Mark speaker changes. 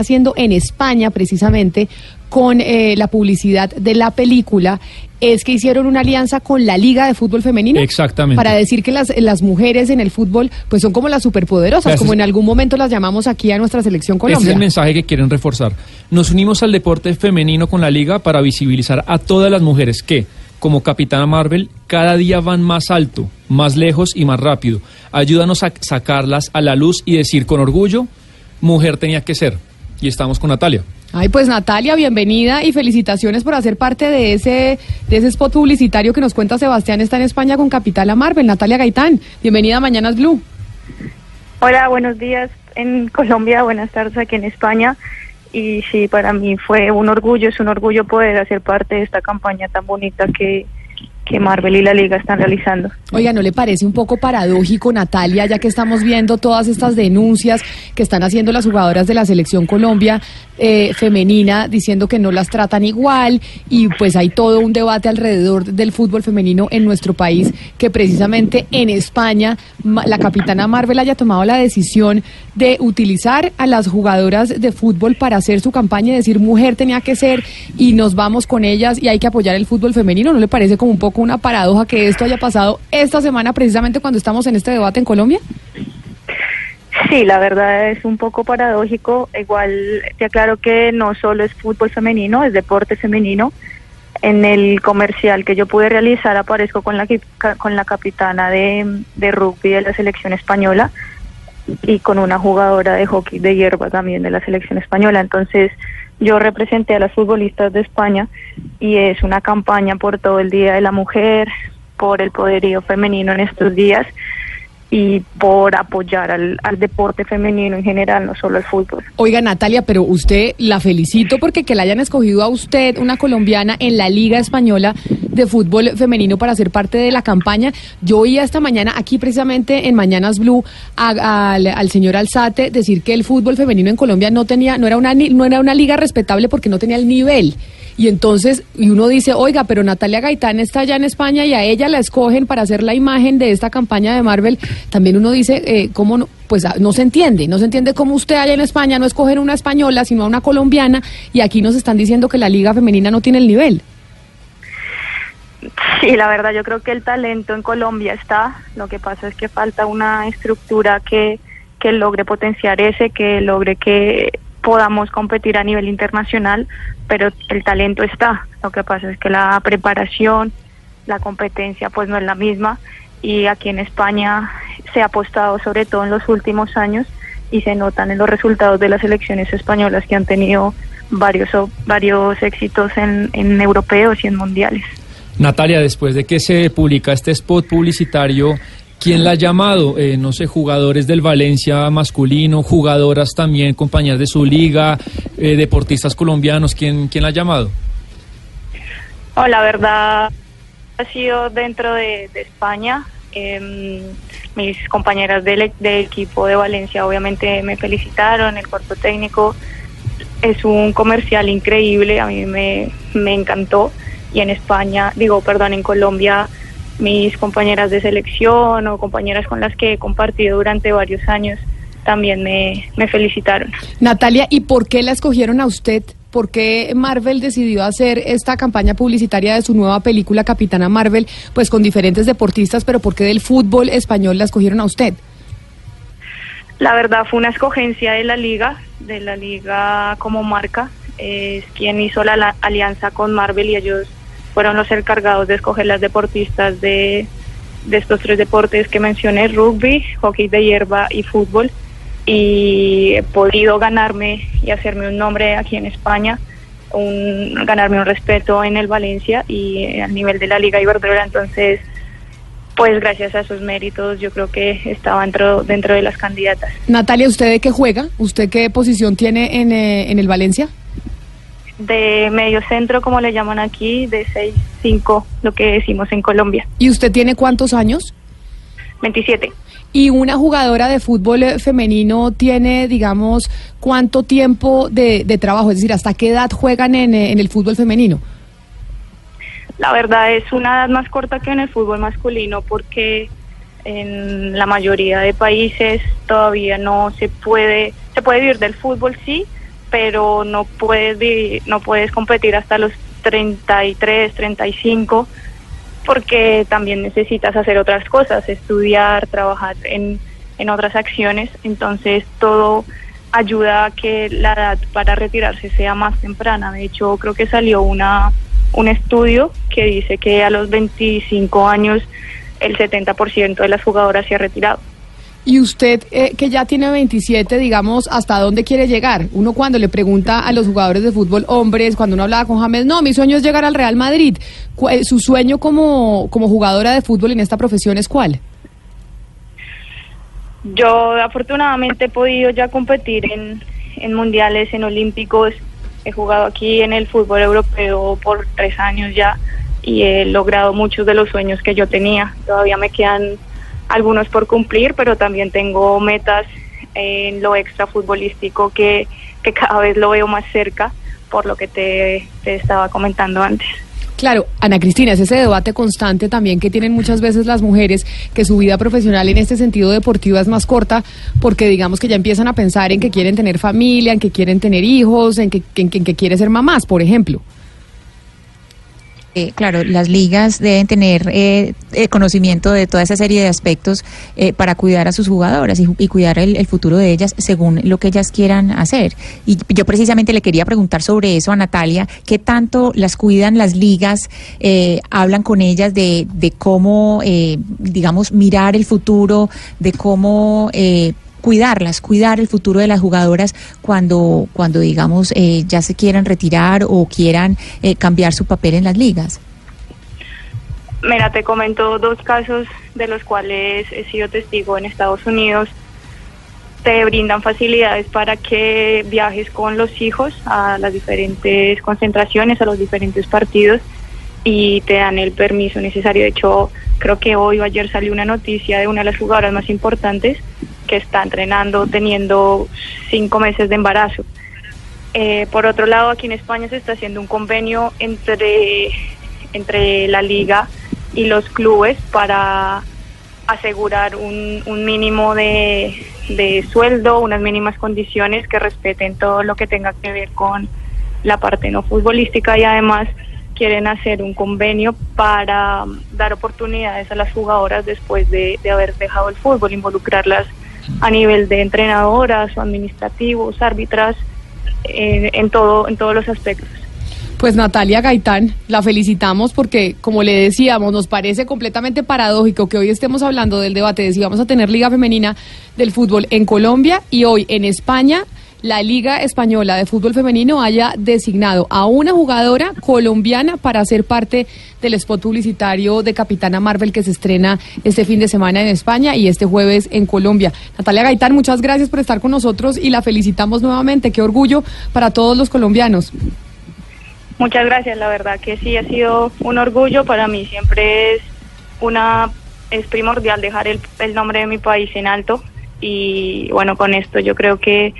Speaker 1: Haciendo en España precisamente con eh, la publicidad de la película es que hicieron una alianza con la Liga de Fútbol Femenino.
Speaker 2: Exactamente.
Speaker 1: Para decir que las, las mujeres en el fútbol pues son como las superpoderosas, como en algún momento las llamamos aquí a nuestra selección
Speaker 2: Ese es el mensaje que quieren reforzar. Nos unimos al deporte femenino con la liga para visibilizar a todas las mujeres que, como Capitana Marvel, cada día van más alto, más lejos y más rápido. Ayúdanos a sacarlas a la luz y decir con orgullo, mujer tenía que ser. Y estamos con Natalia.
Speaker 1: Ay, pues Natalia, bienvenida y felicitaciones por hacer parte de ese, de ese spot publicitario que nos cuenta Sebastián está en España con Capitala Marvel. Natalia Gaitán, bienvenida a Mañanas Blue.
Speaker 3: Hola, buenos días en Colombia, buenas tardes aquí en España. Y sí, para mí fue un orgullo, es un orgullo poder hacer parte de esta campaña tan bonita que, que Marvel y la Liga están realizando.
Speaker 1: Oiga, ¿no le parece un poco paradójico, Natalia, ya que estamos viendo todas estas denuncias que están haciendo las jugadoras de la selección Colombia eh, femenina diciendo que no las tratan igual y pues hay todo un debate alrededor del fútbol femenino en nuestro país que precisamente en España la capitana Marvel haya tomado la decisión de utilizar a las jugadoras de fútbol para hacer su campaña y decir mujer tenía que ser y nos vamos con ellas y hay que apoyar el fútbol femenino? ¿No le parece como un poco una paradoja que esto haya pasado esta semana precisamente cuando estamos en este debate en Colombia?
Speaker 3: Sí, la verdad es un poco paradójico. Igual te aclaro que no solo es fútbol femenino, es deporte femenino. En el comercial que yo pude realizar aparezco con la, con la capitana de, de rugby de la selección española y con una jugadora de hockey de hierba también de la selección española. Entonces yo representé a las futbolistas de España y es una campaña por todo el Día de la Mujer, por el poderío femenino en estos días y por apoyar al, al deporte femenino en general, no solo al fútbol.
Speaker 1: Oiga, Natalia, pero usted la felicito porque que la hayan escogido a usted, una colombiana, en la Liga Española de Fútbol Femenino para ser parte de la campaña. Yo oía esta mañana aquí precisamente en Mañanas Blue a- al, al señor Alzate decir que el fútbol femenino en Colombia no tenía, no era una no era una liga respetable porque no tenía el nivel. Y entonces, y uno dice, oiga, pero Natalia Gaitán está allá en España y a ella la escogen para hacer la imagen de esta campaña de Marvel. También uno dice, eh, ¿cómo no? Pues ah, no se entiende, no se entiende cómo usted allá en España no escogen una española, sino a una colombiana, y aquí nos están diciendo que la liga femenina no tiene el nivel.
Speaker 3: Sí, la verdad yo creo que el talento en Colombia está, lo que pasa es que falta una estructura que, que logre potenciar ese, que logre que podamos competir a nivel internacional, pero el talento está, lo que pasa es que la preparación, la competencia pues no es la misma y aquí en España se ha apostado sobre todo en los últimos años y se notan en los resultados de las elecciones españolas que han tenido varios, varios éxitos en, en europeos y en mundiales.
Speaker 2: Natalia, después de que se publica este spot publicitario, ¿quién la ha llamado? Eh, no sé, jugadores del Valencia masculino, jugadoras también, compañeras de su liga, eh, deportistas colombianos, ¿quién, ¿quién la ha llamado?
Speaker 3: Oh, la verdad ha sido dentro de, España. Em, mis compañeras del, del equipo de Valencia obviamente me felicitaron, el cuerpo técnico. Es un comercial increíble, a mí me, me encantó. Y en España, digo, perdón, en Colombia, mis compañeras de selección o compañeras con las que he compartido durante varios años también me, me felicitaron.
Speaker 1: Natalia, ¿y por qué la escogieron a usted? ¿Por qué Marvel decidió hacer esta campaña publicitaria de su nueva película Capitana Marvel, pues con diferentes deportistas, pero por qué del fútbol español la escogieron a usted?
Speaker 3: La verdad fue una escogencia de la liga, de la liga como marca. Es quien hizo la, la alianza con Marvel y ellos fueron los encargados de escoger las deportistas de, de estos tres deportes que mencioné, rugby, hockey de hierba y fútbol. Y he podido ganarme y hacerme un nombre aquí en España, un, ganarme un respeto en el Valencia y al nivel de la Liga Iberdrola. Entonces, pues gracias a esos méritos yo creo que estaba dentro, dentro de las candidatas.
Speaker 1: Natalia, ¿usted de qué juega? ¿Usted qué posición tiene en, eh, en el Valencia?
Speaker 3: De medio centro, como le llaman aquí, de 6-5, lo que decimos en Colombia.
Speaker 1: ¿Y usted tiene cuántos años?
Speaker 3: 27.
Speaker 1: ¿Y una jugadora de fútbol femenino tiene, digamos, cuánto tiempo de, de trabajo? Es decir, ¿hasta qué edad juegan en, en el fútbol femenino?
Speaker 3: La verdad es una edad más corta que en el fútbol masculino porque en la mayoría de países todavía no se puede, se puede vivir del fútbol sí, pero no puedes no puedes competir hasta los 33, 35 porque también necesitas hacer otras cosas, estudiar, trabajar en, en otras acciones, entonces todo ayuda a que la edad para retirarse sea más temprana. De hecho, creo que salió una un estudio que dice que a los 25 años el 70% de las jugadoras se ha retirado.
Speaker 1: Y usted, eh, que ya tiene 27, digamos, ¿hasta dónde quiere llegar? Uno cuando le pregunta a los jugadores de fútbol hombres, cuando uno hablaba con James, no, mi sueño es llegar al Real Madrid. Eh, ¿Su sueño como, como jugadora de fútbol en esta profesión es cuál?
Speaker 3: Yo afortunadamente he podido ya competir en, en mundiales, en olímpicos. He jugado aquí en el fútbol europeo por tres años ya y he logrado muchos de los sueños que yo tenía. Todavía me quedan algunos por cumplir, pero también tengo metas en lo extra futbolístico que, que cada vez lo veo más cerca por lo que te, te estaba comentando antes.
Speaker 1: Claro, Ana Cristina, es ese debate constante también que tienen muchas veces las mujeres, que su vida profesional en este sentido deportiva es más corta, porque digamos que ya empiezan a pensar en que quieren tener familia, en que quieren tener hijos, en que, en en que quieren ser mamás, por ejemplo.
Speaker 4: Claro, las ligas deben tener eh, eh, conocimiento de toda esa serie de aspectos eh, para cuidar a sus jugadoras y, cuidar el, el futuro de ellas según lo que ellas quieran hacer. Y yo precisamente le quería preguntar sobre eso a Natalia, ¿qué tanto las cuidan las ligas? Eh, hablan con ellas de, de cómo, digamos, mirar el futuro, de cómo... Cuidarlas, cuidar el futuro de las jugadoras cuando, cuando digamos, eh, ya se quieran retirar o quieran eh, cambiar su papel en las ligas.
Speaker 3: Mira, te comento dos casos de los cuales he sido testigo en Estados Unidos. Te brindan facilidades para que viajes con los hijos a las diferentes concentraciones, a los diferentes partidos y te dan el permiso necesario. De hecho, creo que hoy o ayer salió una noticia de una de las jugadoras más importantes que está entrenando teniendo cinco meses de embarazo. Eh, por otro lado, aquí en España se está haciendo un convenio entre, entre la liga y los clubes para asegurar un, un mínimo de, de sueldo, unas mínimas condiciones que respeten todo lo que tenga que ver con la parte no futbolística y además quieren hacer un convenio para dar oportunidades a las jugadoras después de, de haber dejado el fútbol, involucrarlas a nivel de entrenadoras o administrativos, árbitras, en, todo, en todos los aspectos.
Speaker 1: Pues Natalia Gaitán, la felicitamos porque, como le decíamos, nos parece completamente paradójico que hoy estemos hablando del debate de si vamos a tener Liga Femenina del Fútbol en Colombia y hoy en España la Liga Española de Fútbol Femenino haya designado a una jugadora colombiana para ser parte del spot publicitario de Capitana Marvel que se estrena este fin de semana en España y este jueves en Colombia. Natalia Gaitán, muchas gracias por estar con nosotros y la felicitamos nuevamente. Qué orgullo para todos los colombianos.
Speaker 3: Muchas gracias, la verdad que sí ha sido un orgullo para mí, siempre es una es primordial dejar el, el nombre de mi país en alto y bueno, con esto yo creo que